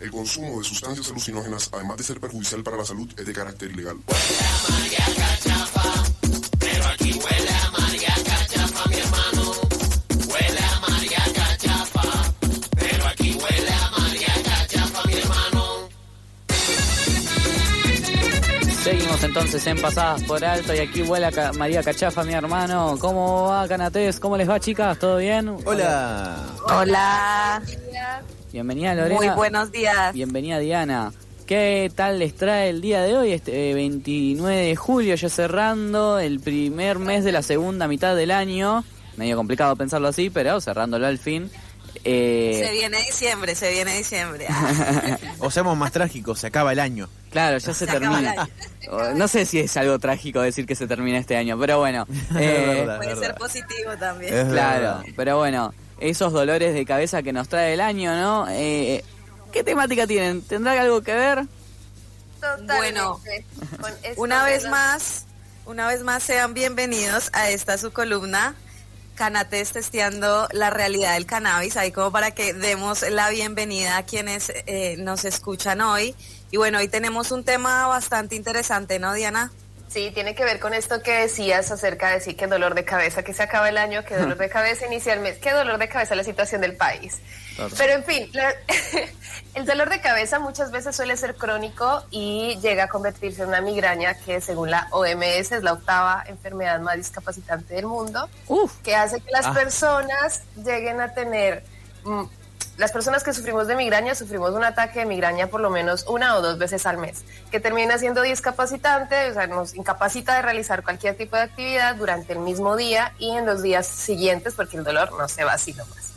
El consumo de sustancias alucinógenas, además de ser perjudicial para la salud, es de carácter ilegal. Pero aquí huele a María Cachafa, mi hermano. Huele a María Cachafa. Pero aquí huele a María Cachafa, mi hermano. Seguimos entonces en Pasadas por Alto y aquí vuela Ca- María Cachafa, mi hermano. ¿Cómo va, Canatés? ¿Cómo les va, chicas? ¿Todo bien? Hola. Hola, Bienvenida, Lorena. muy buenos días. Bienvenida, Diana. ¿Qué tal les trae el día de hoy, este eh, 29 de julio, ya cerrando el primer mes de la segunda mitad del año? Medio complicado pensarlo así, pero cerrándolo al fin. Eh, Se viene diciembre, se viene diciembre. O seamos más trágicos, se acaba el año. Claro, ya se, termina. No sé si es algo trágico decir que se termina este año, pero bueno. eh, verdad. Puede ser positivo también. Es Claro, verdad. pero bueno, esos dolores de cabeza que nos trae el año, ¿no? Eh, ¿Qué temática tienen? ¿Tendrá algo que ver? Bueno, Con esto una vez la- más, una vez más sean bienvenidos a esta su columna. Canates testeando la realidad del cannabis, ahí como para que demos la bienvenida a quienes eh, nos escuchan hoy. Y bueno, hoy tenemos un tema bastante interesante, ¿no, Diana? Sí, tiene que ver con esto que decías acerca de sí, que dolor de cabeza, que se acaba el año, que dolor de cabeza inicia el mes, qué dolor de cabeza la situación del país. Pero en fin, la- el dolor de cabeza muchas veces suele ser crónico y llega a convertirse en una migraña que según la OMS es la octava enfermedad más discapacitante del mundo, Uf, que hace que las Ah. personas lleguen a tener... las personas que sufrimos de migraña sufrimos un ataque de migraña por lo menos una o dos veces al mes, que termina siendo discapacitante, o sea, nos incapacita de realizar cualquier tipo de actividad durante el mismo día y en los días siguientes porque el dolor no se va así nomás.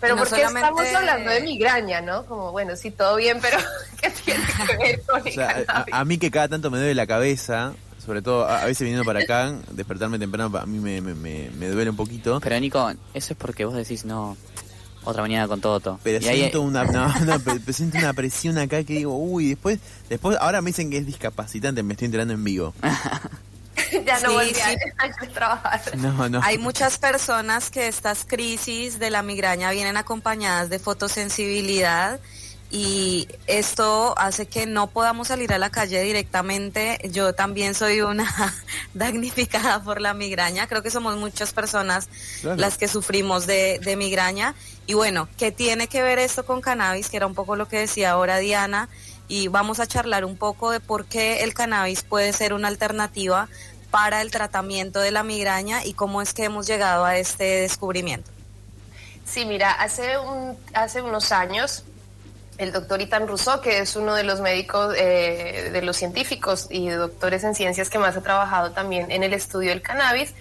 Pero no ¿por qué solamente- estamos hablando de migraña, no? Como, bueno, sí, todo bien, pero ¿qué tiene que ver con O el sea, a, cannabis? a mí que cada tanto me duele la cabeza, sobre todo a, a veces viniendo para acá, despertarme temprano, a mí me, me, me, me duele un poquito. pero Nico, eso es porque vos decís, no, otra mañana con Toto. Pero y ahí, siento una, no, no, pero- pero siento una presión acá que digo, uy, después, después, ahora me dicen que es discapacitante, me estoy enterando en vivo. ya no Sí, volví sí. a trabajar. No, no. Hay muchas personas que estas crisis de la migraña vienen acompañadas de fotosensibilidad y esto hace que no podamos salir a la calle directamente. Yo también soy una damnificada por la migraña. Creo que somos muchas personas Claro. las que sufrimos de, de migraña. Y bueno, ¿qué tiene que ver esto con cannabis? Que era un poco lo que decía ahora Diana. Y vamos a charlar un poco de por qué el cannabis puede ser una alternativa para el tratamiento de la migraña y cómo es que hemos llegado a este descubrimiento. Sí, mira, hace, un, hace unos años el doctor Itan Rousseau, que es uno de los médicos, eh, de los científicos y doctores en ciencias que más ha trabajado también en el estudio del cannabis,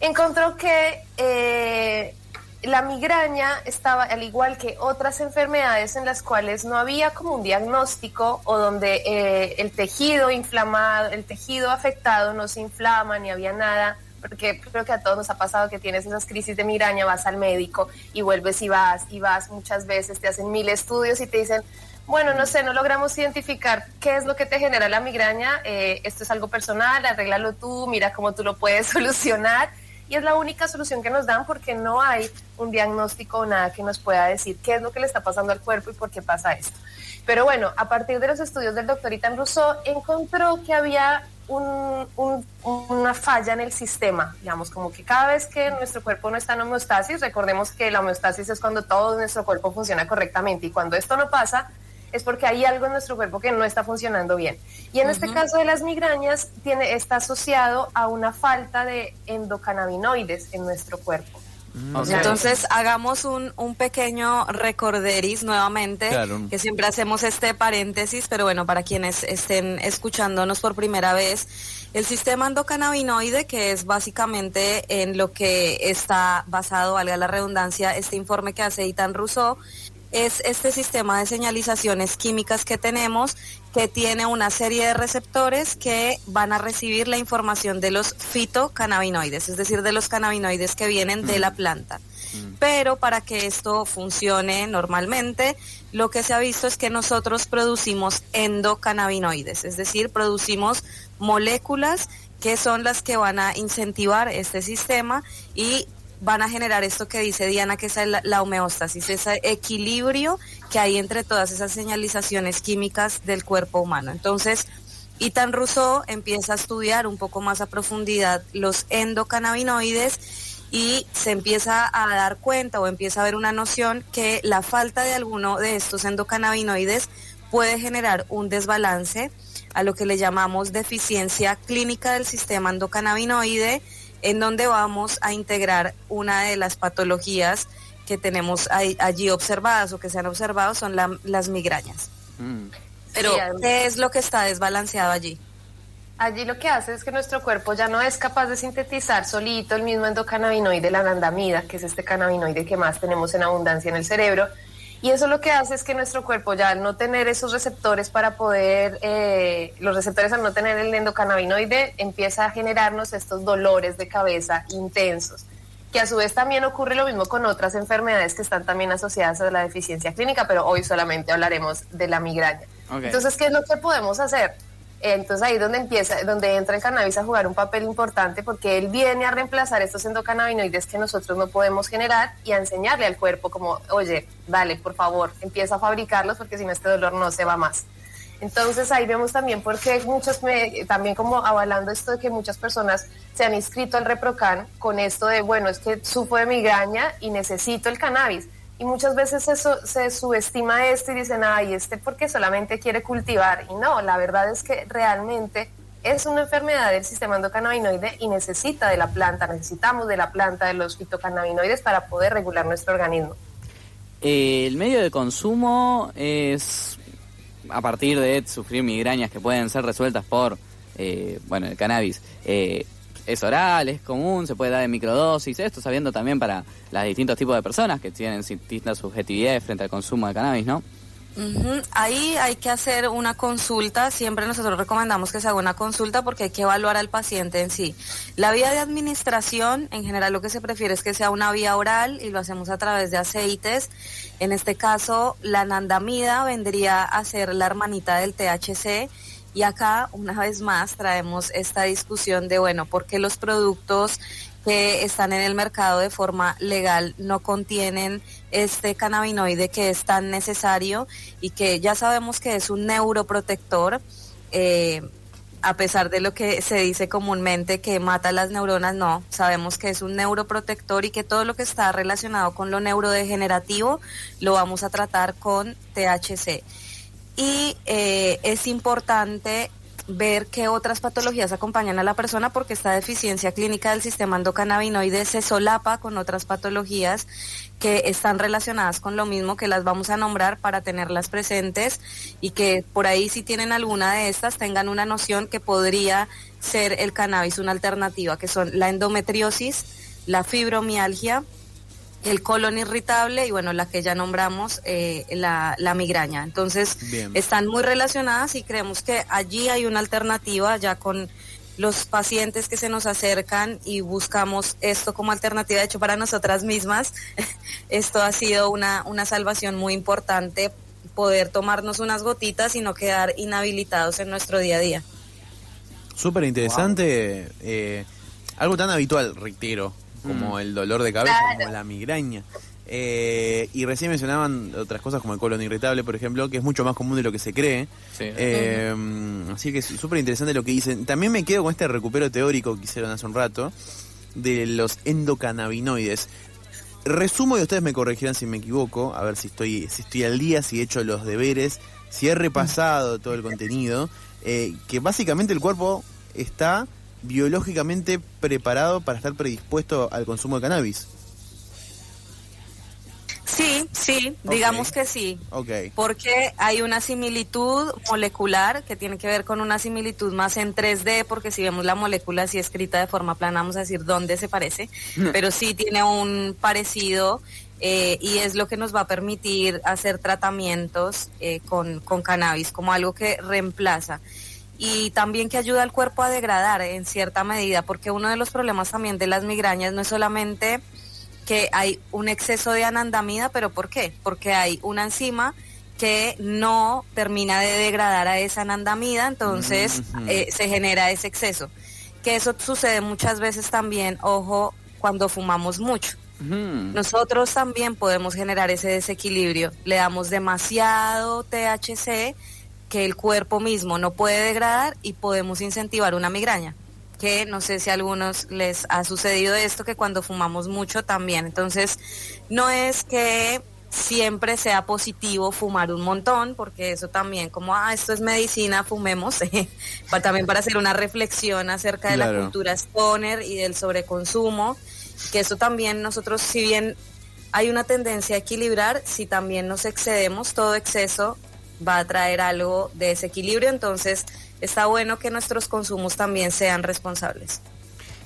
encontró que eh, la migraña estaba, al igual que otras enfermedades en las cuales no había como un diagnóstico o donde eh, el tejido inflamado, el tejido afectado no se inflama ni había nada, porque creo que a todos nos ha pasado que tienes esas crisis de migraña, vas al médico y vuelves y vas y vas muchas veces, te hacen mil estudios y te dicen, bueno, no sé, no logramos identificar qué es lo que te genera la migraña, eh, esto es algo personal, arréglalo tú, mira cómo tú lo puedes solucionar. Y es la única solución que nos dan porque no hay un diagnóstico o nada que nos pueda decir qué es lo que le está pasando al cuerpo y por qué pasa esto. Pero bueno, a partir de los estudios del doctor Itan Rousseau, encontró que había un- un- una falla en el sistema, digamos, como que cada vez que nuestro cuerpo no está en homeostasis, recordemos que la homeostasis es cuando todo nuestro cuerpo funciona correctamente y cuando esto no pasa, es porque hay algo en nuestro cuerpo que no está funcionando bien. Y en este caso de las migrañas, tiene, está asociado a una falta de endocannabinoides en nuestro cuerpo. Sea, Entonces hagamos un, un pequeño recorderis nuevamente, Claro. que siempre hacemos este paréntesis, pero bueno, para quienes estén escuchándonos por primera vez, el sistema endocannabinoide, que es básicamente en lo que está basado, valga la redundancia, este informe que hace Itan Rousseau, es este sistema de señalizaciones químicas que tenemos que tiene una serie de receptores que van a recibir la información de los fitocannabinoides, es decir, de los cannabinoides que vienen de la planta. Pero para que esto funcione normalmente, lo que se ha visto es que nosotros producimos endocannabinoides, es decir, producimos moléculas que son las que van a incentivar este sistema y van a generar esto que dice Diana, que es la, homeostasis, ese equilibrio que hay entre todas esas señalizaciones químicas del cuerpo humano. Entonces, Itan Rousseau empieza a estudiar un poco más a profundidad los endocannabinoides y se empieza a dar cuenta o empieza a ver una noción que la falta de alguno de estos endocannabinoides puede generar un desbalance a lo que le llamamos deficiencia clínica del sistema endocannabinoide, en donde vamos a integrar una de las patologías que tenemos ahí- allí observadas o que se han observado son la- las migrañas. Mm. Pero, Sí, ¿qué es lo que está desbalanceado allí? Allí lo que hace es que nuestro cuerpo ya no es capaz de sintetizar solito el mismo endocannabinoide, la anandamida, que es este cannabinoide que más tenemos en abundancia en el cerebro. Y eso lo que hace es que nuestro cuerpo ya al no tener esos receptores para poder, eh, los receptores al no tener el endocannabinoide, empieza a generarnos estos dolores de cabeza intensos. Que a su vez también ocurre lo mismo con otras enfermedades que están también asociadas a la deficiencia clínica, pero hoy solamente hablaremos de la migraña. Entonces, ¿qué es lo que podemos hacer? Entonces ahí donde empieza, donde entra el cannabis a jugar un papel importante porque él viene a reemplazar estos endocannabinoides que nosotros no podemos generar y a enseñarle al cuerpo como, oye, dale, por favor, empieza a fabricarlos porque si no este dolor no se va más. Entonces ahí vemos también porque muchos, me- también como avalando esto de que muchas personas se han inscrito al Reprocan con esto de, bueno, es que sufro de migraña y necesito el cannabis. Y muchas veces eso, se subestima esto y dicen, ay, este porque solamente quiere cultivar. Y no, la verdad es que realmente es una enfermedad del sistema endocannabinoide y necesita de la planta, necesitamos de la planta, de los fitocannabinoides para poder regular nuestro organismo. El medio de consumo es a partir de sufrir migrañas que pueden ser resueltas por, eh, bueno, el cannabis. Eh, es oral, es común, se puede dar en microdosis, esto sabiendo también para los distintos tipos de personas que tienen distintas subjetividades frente al consumo de cannabis, ¿no? Ahí hay que hacer una consulta, siempre nosotros recomendamos que se haga una consulta porque hay que evaluar al paciente en sí. La vía de administración, en general lo que se prefiere es que sea una vía oral y lo hacemos a través de aceites. En este caso, la nandamida vendría a ser la hermanita del THC y acá, una vez más, traemos esta discusión de, bueno, ¿por qué los productos que están en el mercado de forma legal no contienen este cannabinoide que es tan necesario y que ya sabemos que es un neuroprotector, eh, a pesar de lo que se dice comúnmente que mata las neuronas, no, sabemos que es un neuroprotector y que todo lo que está relacionado con lo neurodegenerativo lo vamos a tratar con THC. Y eh, es importante ver qué otras patologías acompañan a la persona porque esta deficiencia clínica del sistema endocannabinoide se solapa con otras patologías que están relacionadas con lo mismo que las vamos a nombrar para tenerlas presentes y que por ahí si tienen alguna de estas tengan una noción que podría ser el cannabis una alternativa, que son la endometriosis, la fibromialgia, el colon irritable y bueno, la que ya nombramos, eh, la, la migraña. Entonces, Bien. están muy relacionadas y creemos que allí hay una alternativa ya con los pacientes que se nos acercan y buscamos esto como alternativa, de hecho para nosotras mismas, esto ha sido una, una salvación muy importante, poder tomarnos unas gotitas y no quedar inhabilitados en nuestro día a día. Súper interesante. eh, algo tan habitual, reitero, como el dolor de cabeza, como la migraña. Eh, y recién mencionaban otras cosas como el colon irritable, por ejemplo, que es mucho más común de lo que se cree. Sí. Eh, Así que es súper interesante lo que dicen. También me quedo con este recupero teórico que hicieron hace un rato de los endocannabinoides. Resumo y ustedes me corregirán si me equivoco, a ver si estoy, si estoy al día, si he hecho los deberes, si he repasado todo el contenido, eh, que básicamente el cuerpo está biológicamente preparado para estar predispuesto al consumo de cannabis. Sí, sí, digamos que sí. Ok. Porque hay una similitud molecular que tiene que ver con una similitud más en 3D, porque si vemos la molécula así escrita de forma plana, vamos a decir dónde se parece, pero sí tiene un parecido eh, y es lo que nos va a permitir hacer tratamientos eh, con, con cannabis como algo que reemplaza. Y también que ayuda al cuerpo a degradar en cierta medida, porque uno de los problemas también de las migrañas no es solamente que hay un exceso de anandamida, pero ¿por qué? Porque hay una enzima que no termina de degradar a esa anandamida, entonces eh, se genera ese exceso. Que eso sucede muchas veces también, ojo, cuando fumamos mucho. Nosotros también podemos generar ese desequilibrio. Le damos demasiado THC que el cuerpo mismo no puede degradar y podemos incentivar una migraña. Que no sé si a algunos les ha sucedido esto, que cuando fumamos mucho también. Entonces, no es que siempre sea positivo fumar un montón, porque eso también, como, ah, esto es medicina, fumemos, para, también para hacer una reflexión acerca de la cultura stoner y del sobreconsumo, que eso también nosotros, si bien hay una tendencia a equilibrar, si también nos excedemos, todo exceso va a traer algo de desequilibrio, entonces está bueno que nuestros consumos también sean responsables.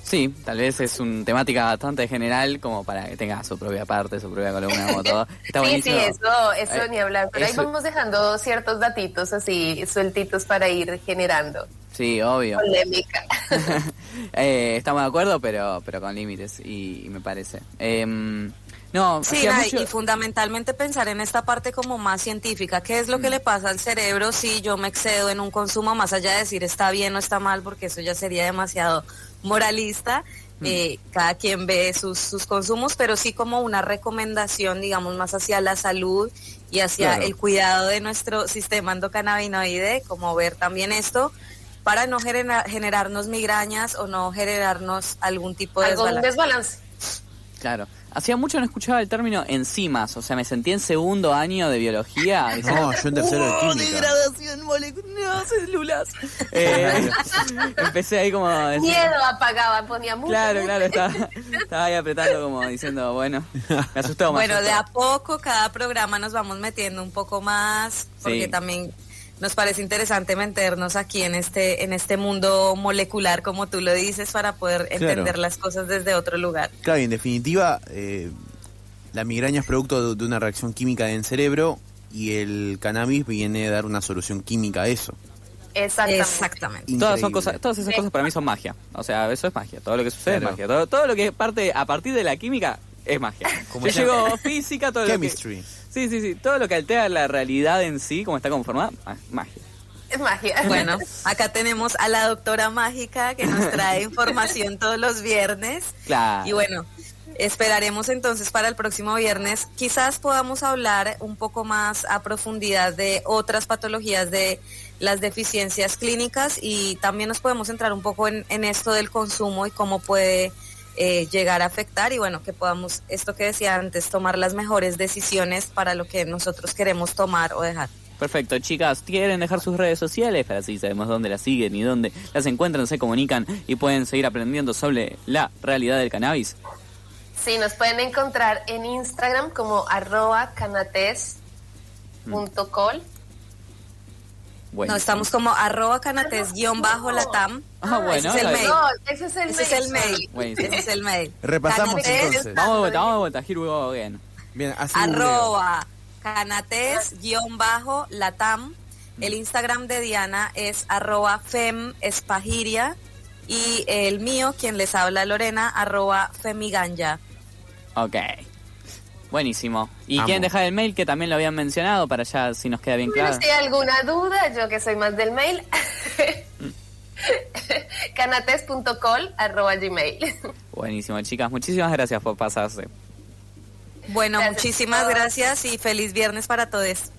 Sí, tal vez es una temática bastante general como para que tenga su propia parte, su propia columna, como todo. Está Sí, sí, eso, eso Eh, ni hablar. Pero eso- ahí vamos dejando ciertos datitos así sueltitos para ir generando Sí, obvio. polémica. Eh, estamos de acuerdo, pero pero con límites, y, y me parece. Em, no, Sí, hacía nada, mucho- y fundamentalmente pensar en esta parte como más científica, qué es lo que le pasa al cerebro si yo me excedo en un consumo, más allá de decir está bien o está mal, porque eso ya sería demasiado moralista, eh, cada quien ve sus, sus consumos, pero sí como una recomendación, digamos, más hacia la salud y hacia Claro. el cuidado de nuestro sistema endocannabinoide, como ver también esto, para no genera- generarnos migrañas o no generarnos algún tipo de Algún desbalance. desbalance. Claro. Hacía mucho no escuchaba el término enzimas, o sea, me sentí en segundo año de biología. decía, No, yo en tercero de "Oh, química". degradación molecular, células. Eh, empecé ahí como... Miedo apagaba, ponía mucho. Claro, claro, estaba, estaba ahí apretando como diciendo, bueno, me asustó, me Bueno, de a poco cada programa nos vamos metiendo un poco más, porque Sí. también nos parece interesante meternos aquí en este, en este mundo molecular, como tú lo dices, para poder Claro. entender las cosas desde otro lugar. Claro, y en definitiva, eh, la migraña es producto de, de una reacción química en el cerebro y el cannabis viene a dar una solución química a eso. Exactamente. Exactamente. Todas, son cosas, todas esas cosas para mí son magia. O sea, eso es magia. Todo lo que sucede Claro. es magia. Todo, todo lo que parte a partir de la química es magia. Como Yo ya- llego física, todo lo que... Chemistry. Sí, sí, sí. Todo lo que altera la realidad en sí, como está conformada, ah, magia. Es magia. Bueno, acá tenemos a la doctora mágica que nos trae información todos los viernes. Claro. Y bueno, esperaremos entonces para el próximo viernes. Quizás podamos hablar un poco más a profundidad de otras patologías de las deficiencias clínicas y también nos podemos entrar un poco en, en esto del consumo y cómo puede eh, llegar a afectar y bueno, que podamos, esto que decía antes, tomar las mejores decisiones para lo que nosotros queremos tomar o dejar. Perfecto, chicas, ¿quieren dejar sus redes sociales? Para así sabemos dónde las siguen y dónde las encuentran, se comunican y pueden seguir aprendiendo sobre la realidad del cannabis. Sí, nos pueden encontrar en Instagram como arroba canates.col. Bueno, No, estamos como arroba canates guion bajo latam. Ah, bueno, ese es el mail. No, ese es el Ese es mail. el mail. Buenísimo. Ese es el mail. Repasamos Canates entonces. Vamos de vuelta, vamos de vuelta. Here we go again. Bien, así arroba canates guion bajo latam. El Instagram de Diana es arroba fem espagiria y el mío, quien les habla Lorena, arroba femiganja. Ok. Buenísimo. ¿Y Amo. quieren dejar el mail que también lo habían mencionado para ya si nos queda bien Bueno, claro? si hay alguna duda, yo que soy más del mail, canates.col arroba gmail. Buenísimo, chicas. Muchísimas gracias por pasarse. Bueno, Gracias muchísimas gracias y feliz viernes para todos.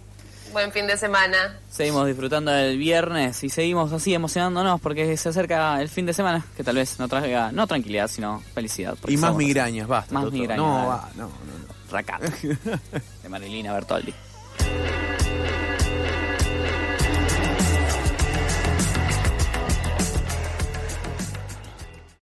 Buen fin de semana. Seguimos disfrutando del viernes y seguimos así emocionándonos porque se acerca el fin de semana que tal vez no traiga no tranquilidad sino felicidad. Y más migrañas, basta. Más migrañas, No, va, no, no, no. De Marilina Bertoldi.